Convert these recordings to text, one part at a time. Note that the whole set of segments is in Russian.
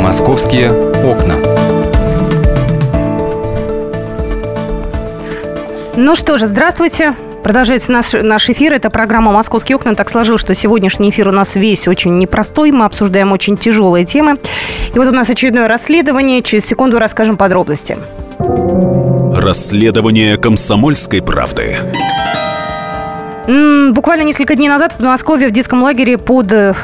Московские окна. Ну что же, здравствуйте. Продолжается наш, наш эфир. Это программа «Московские окна». Так сложилось, что сегодняшний эфир у нас весь очень непростой. Мы обсуждаем очень тяжелые темы. И вот у нас очередное расследование. Через секунду расскажем подробности. Расследование комсомольской правды. Буквально несколько дней назад в Подмосковье в детском лагере под э,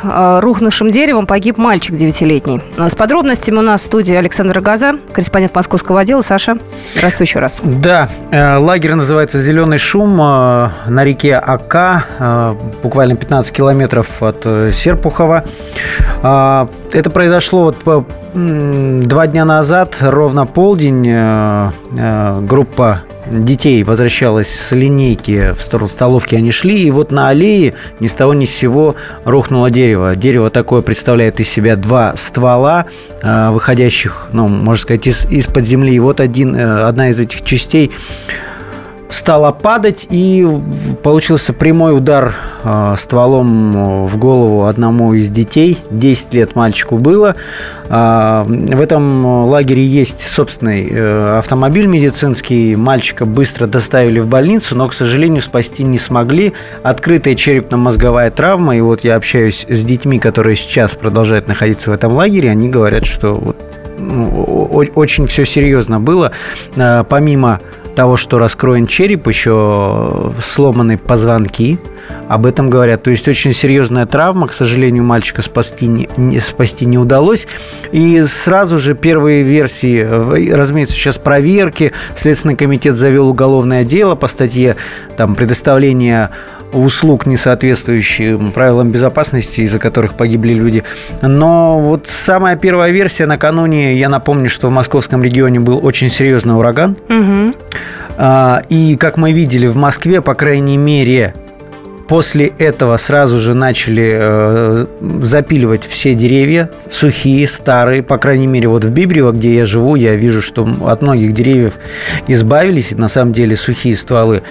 рухнувшим деревом погиб мальчик девятилетний. С подробностями у нас в студии Александр Газа, корреспондент московского отдела. Саша, здравствуй еще раз. Да, э, лагерь называется «Зеленый шум» э, на реке Ака, э, буквально 15 километров от э, Серпухова. Э, это произошло вот по, два дня назад, ровно полдень, э, э, группа детей возвращалась с линейки в сторону столовки, они шли, и вот на аллее ни с того ни с сего рухнуло дерево. Дерево такое представляет из себя два ствола, э, выходящих, ну, можно сказать, из, из-под земли. И вот один, одна из этих частей стала падать, и получился прямой удар э, стволом в голову одному из детей. 10 лет мальчику было. Э, в этом лагере есть собственный э, автомобиль медицинский. Мальчика быстро доставили в больницу, но, к сожалению, спасти не смогли. Открытая черепно-мозговая травма. И вот я общаюсь с детьми, которые сейчас продолжают находиться в этом лагере. Они говорят, что вот, ну, очень все серьезно было. Э, помимо того, что раскроен череп, еще сломаны позвонки. Об этом говорят. То есть очень серьезная травма. К сожалению, мальчика спасти не, не, спасти не удалось. И сразу же первые версии, разумеется, сейчас проверки. Следственный комитет завел уголовное дело по статье там, предоставления услуг, не соответствующим правилам безопасности, из-за которых погибли люди. Но вот самая первая версия накануне, я напомню, что в московском регионе был очень серьезный ураган. Угу. И, как мы видели, в Москве, по крайней мере, После этого сразу же начали э, запиливать все деревья, сухие, старые. По крайней мере, вот в Бибрево, где я живу, я вижу, что от многих деревьев избавились. на самом деле сухие стволы.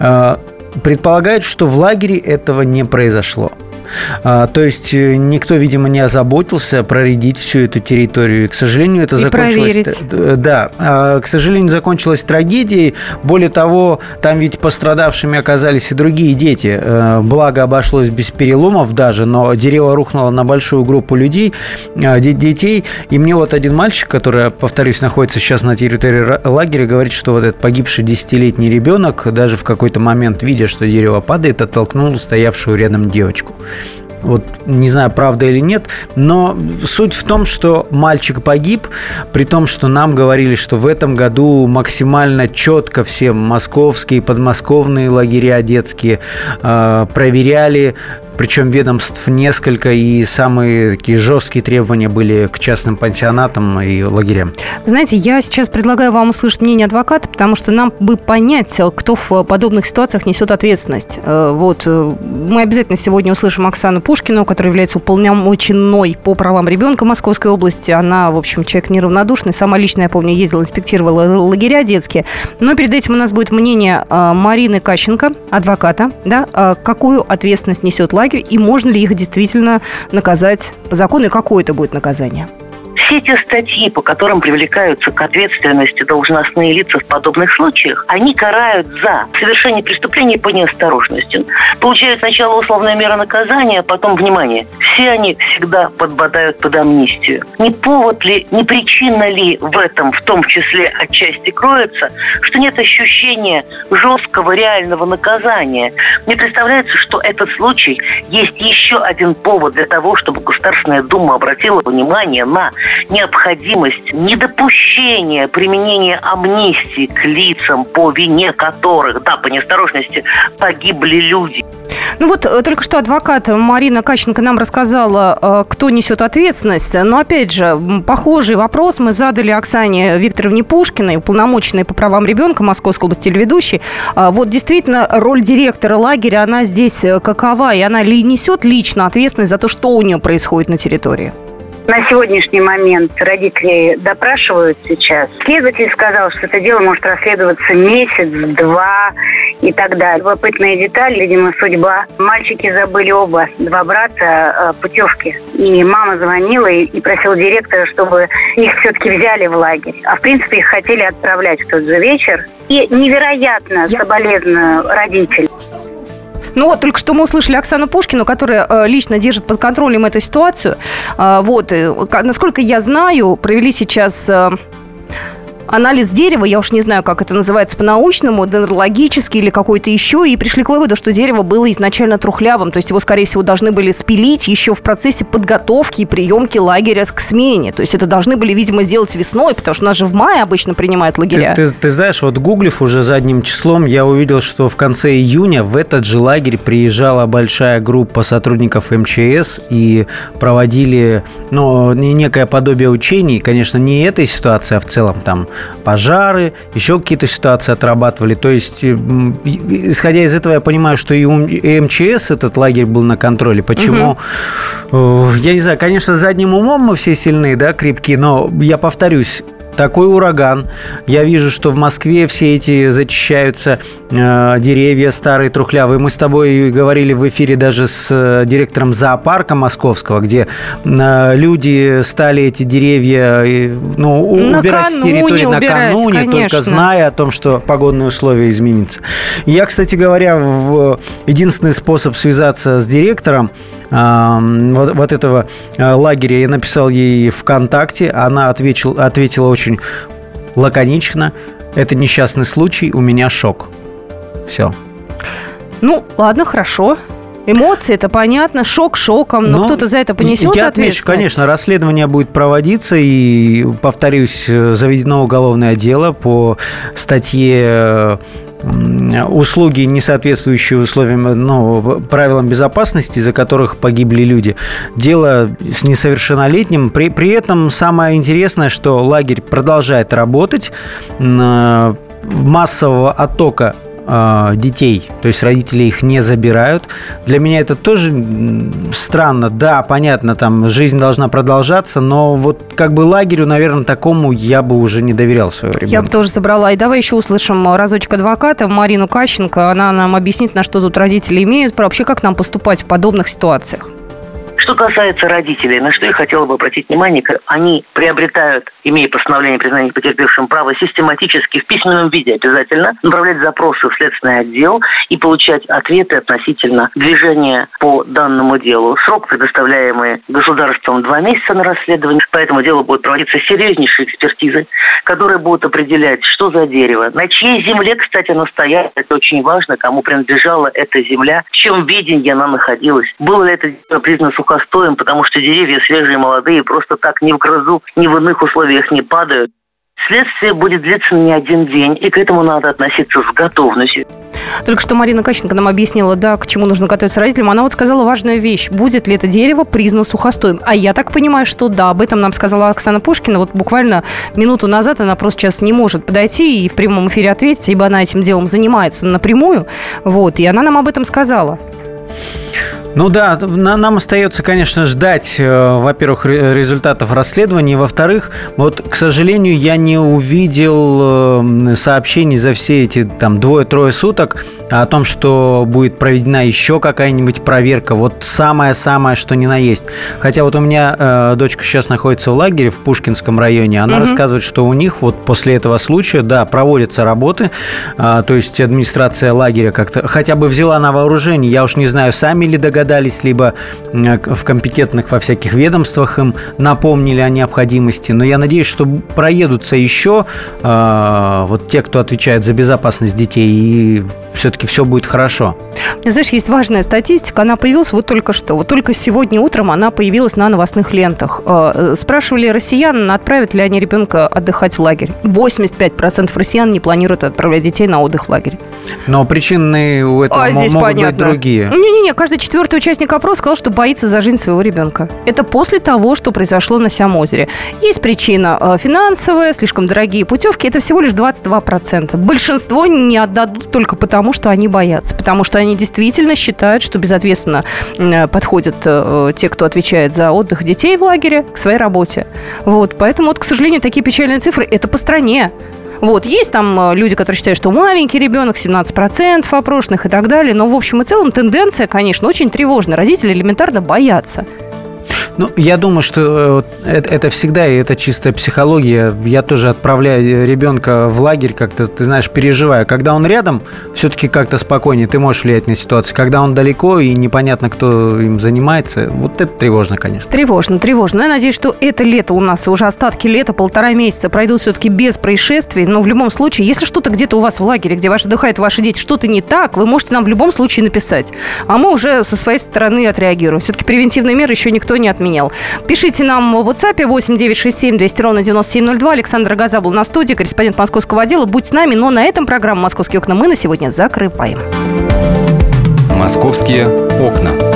Э, предполагают, что в лагере этого не произошло. А, то есть э, никто, видимо, не озаботился проредить всю эту территорию. И, к сожалению, это и закончилось... Проверить. Да. А, к сожалению, закончилось трагедией. Более того, там ведь пострадавшими оказались и другие дети. Э, благо обошлось без переломов даже, но дерево рухнуло на большую группу людей, э, детей. И мне вот один мальчик, который, повторюсь, находится сейчас на территории лагеря, говорит, что вот этот погибший десятилетний ребенок даже в какой-то момент, видя, что дерево падает, оттолкнул стоявшую рядом девочку. Вот не знаю, правда или нет, но суть в том, что мальчик погиб, при том, что нам говорили, что в этом году максимально четко все московские, подмосковные лагеря детские э, проверяли причем ведомств несколько, и самые такие жесткие требования были к частным пансионатам и лагерям. Знаете, я сейчас предлагаю вам услышать мнение адвоката, потому что нам бы понять, кто в подобных ситуациях несет ответственность. Э, вот. Э, мы обязательно сегодня услышим Оксану Пушкину, которая является уполномоченной по правам ребенка Московской области. Она, в общем, человек неравнодушный. Сама лично, я помню, ездила, инспектировала лагеря детские. Но перед этим у нас будет мнение э, Марины Кащенко, адвоката, да, какую ответственность несет лагерь лагерь, и можно ли их действительно наказать по закону, и какое это будет наказание? Все те статьи, по которым привлекаются к ответственности должностные лица в подобных случаях, они карают за совершение преступления по неосторожности. Получают сначала условная мера наказания, а потом, внимание, все они всегда подбадают под амнистию. Не повод ли, не причина ли в этом, в том числе отчасти кроется, что нет ощущения жесткого реального наказания. Мне представляется, что этот случай есть еще один повод для того, чтобы Государственная Дума обратила внимание на необходимость недопущения применения амнистии к лицам, по вине которых, да, по неосторожности, погибли люди. Ну вот э, только что адвокат Марина Каченко нам рассказала, э, кто несет ответственность. Но опять же, похожий вопрос мы задали Оксане Викторовне Пушкиной, уполномоченной по правам ребенка Московской области телеведущей. А вот действительно роль директора лагеря, она здесь э, какова? И она ли несет лично ответственность за то, что у нее происходит на территории? На сегодняшний момент родители допрашивают сейчас. Следователь сказал, что это дело может расследоваться месяц, два и так далее. Любопытная деталь, видимо, судьба. Мальчики забыли оба, два брата, э, путевки. И мама звонила и, и просила директора, чтобы их все-таки взяли в лагерь. А в принципе их хотели отправлять в тот же вечер. И невероятно Я... соболезную родителям. Ну вот, только что мы услышали Оксану Пушкину, которая э, лично держит под контролем эту ситуацию. Э, вот, э, насколько я знаю, провели сейчас анализ дерева, я уж не знаю, как это называется по-научному, дендрологический или какой-то еще, и пришли к выводу, что дерево было изначально трухлявым, то есть его, скорее всего, должны были спилить еще в процессе подготовки и приемки лагеря к смене. То есть это должны были, видимо, сделать весной, потому что у нас же в мае обычно принимают лагеря. Ты, ты, ты знаешь, вот гуглив уже задним числом, я увидел, что в конце июня в этот же лагерь приезжала большая группа сотрудников МЧС и проводили, ну, некое подобие учений, конечно, не этой ситуации, а в целом там пожары, еще какие-то ситуации отрабатывали. То есть, исходя из этого, я понимаю, что и МЧС этот лагерь был на контроле. Почему? Угу. Я не знаю, конечно, задним умом мы все сильные, да, крепкие, но я повторюсь, такой ураган. Я вижу, что в Москве все эти зачищаются э, деревья старые, трухлявые. Мы с тобой говорили в эфире даже с э, директором зоопарка московского, где э, люди стали эти деревья э, ну, убирать с территории накануне, конечно. только зная о том, что погодные условия изменятся. Я, кстати говоря, в единственный способ связаться с директором вот, вот этого э, лагеря. Я написал ей ВКонтакте, она ответил, ответила очень лаконично. Это несчастный случай, у меня шок. Все. Ну, ладно, хорошо. Эмоции, это понятно, шок шоком, но, но кто-то за это понесет я. Отмечу, конечно, расследование будет проводиться, и, повторюсь, э, заведено уголовное дело по статье э, услуги, не соответствующие условиям, ну, правилам безопасности, из-за которых погибли люди. Дело с несовершеннолетним. При, при этом самое интересное, что лагерь продолжает работать. Массового оттока э, детей, то есть родители их не забирают. Для меня это тоже странно. Да, понятно, там жизнь должна продолжаться, но вот как бы лагерю, наверное, такому я бы уже не доверял своего ребенка. Я бы тоже забрала. И давай еще услышим разочек адвоката Марину Кащенко. Она нам объяснит, на что тут родители имеют право. Вообще, как нам поступать в подобных ситуациях. Что касается родителей, на что я хотела бы обратить внимание, они приобретают, имея постановление признания потерпевшим право, систематически в письменном виде обязательно направлять запросы в следственный отдел и получать ответы относительно движения по данному делу. Срок, предоставляемый государством, два месяца на расследование. По этому делу будет проводиться серьезнейшие экспертизы, которые будут определять, что за дерево, на чьей земле, кстати, оно стояло. Это очень важно, кому принадлежала эта земля, в чем видении она находилась. Было ли это признано сухо постоем, потому что деревья свежие, молодые, просто так ни в грозу, ни в иных условиях не падают. Следствие будет длиться не один день, и к этому надо относиться с готовностью. Только что Марина Каченко нам объяснила, да, к чему нужно готовиться родителям. Она вот сказала важную вещь. Будет ли это дерево признано сухостоем? А я так понимаю, что да. Об этом нам сказала Оксана Пушкина. Вот буквально минуту назад она просто сейчас не может подойти и в прямом эфире ответить, ибо она этим делом занимается напрямую. Вот, и она нам об этом сказала. Ну да, нам остается, конечно, ждать, э, во-первых, результатов расследования, во-вторых, вот, к сожалению, я не увидел э, сообщений за все эти там двое-трое суток о том, что будет проведена еще какая-нибудь проверка. Вот самое-самое, что ни на есть. Хотя вот у меня э, дочка сейчас находится в лагере в Пушкинском районе. Она угу. рассказывает, что у них вот после этого случая, да, проводятся работы. Э, то есть администрация лагеря как-то хотя бы взяла на вооружение. Я уж не знаю, сами ли догадались догадались, либо в компетентных во всяких ведомствах им напомнили о необходимости. Но я надеюсь, что проедутся еще э, вот те, кто отвечает за безопасность детей, и все-таки все будет хорошо. Знаешь, есть важная статистика, она появилась вот только что. Вот только сегодня утром она появилась на новостных лентах. Э, спрашивали россиян, отправят ли они ребенка отдыхать в лагерь. 85% россиян не планируют отправлять детей на отдых в лагерь. Но причины у этого а, здесь могут понятно. быть другие. Не-не-не, каждый четвертый участник опроса сказал, что боится за жизнь своего ребенка. Это после того, что произошло на Сямозере. Есть причина э, финансовая, слишком дорогие путевки. Это всего лишь 22%. Большинство не отдадут только потому, потому что они боятся. Потому что они действительно считают, что безответственно подходят те, кто отвечает за отдых детей в лагере, к своей работе. Вот. Поэтому, вот, к сожалению, такие печальные цифры. Это по стране. Вот, есть там люди, которые считают, что маленький ребенок, 17% опрошенных и так далее. Но в общем и целом тенденция, конечно, очень тревожная. Родители элементарно боятся. Ну, я думаю, что э, это, это всегда, и это чистая психология. Я тоже отправляю ребенка в лагерь, как-то, ты знаешь, переживая. Когда он рядом, все-таки как-то спокойнее, ты можешь влиять на ситуацию. Когда он далеко и непонятно, кто им занимается, вот это тревожно, конечно. Тревожно, тревожно. Я надеюсь, что это лето у нас, уже остатки лета, полтора месяца пройдут все-таки без происшествий. Но в любом случае, если что-то где-то у вас в лагере, где ваши отдыхают ваши дети, что-то не так, вы можете нам в любом случае написать. А мы уже со своей стороны отреагируем. Все-таки превентивные меры еще никто не отменял отменял. Пишите нам в WhatsApp 8 967 200 ровно 9702. Александр Газа был на студии, корреспондент московского отдела. Будь с нами, но на этом программу «Московские окна» мы на сегодня закрываем. «Московские окна».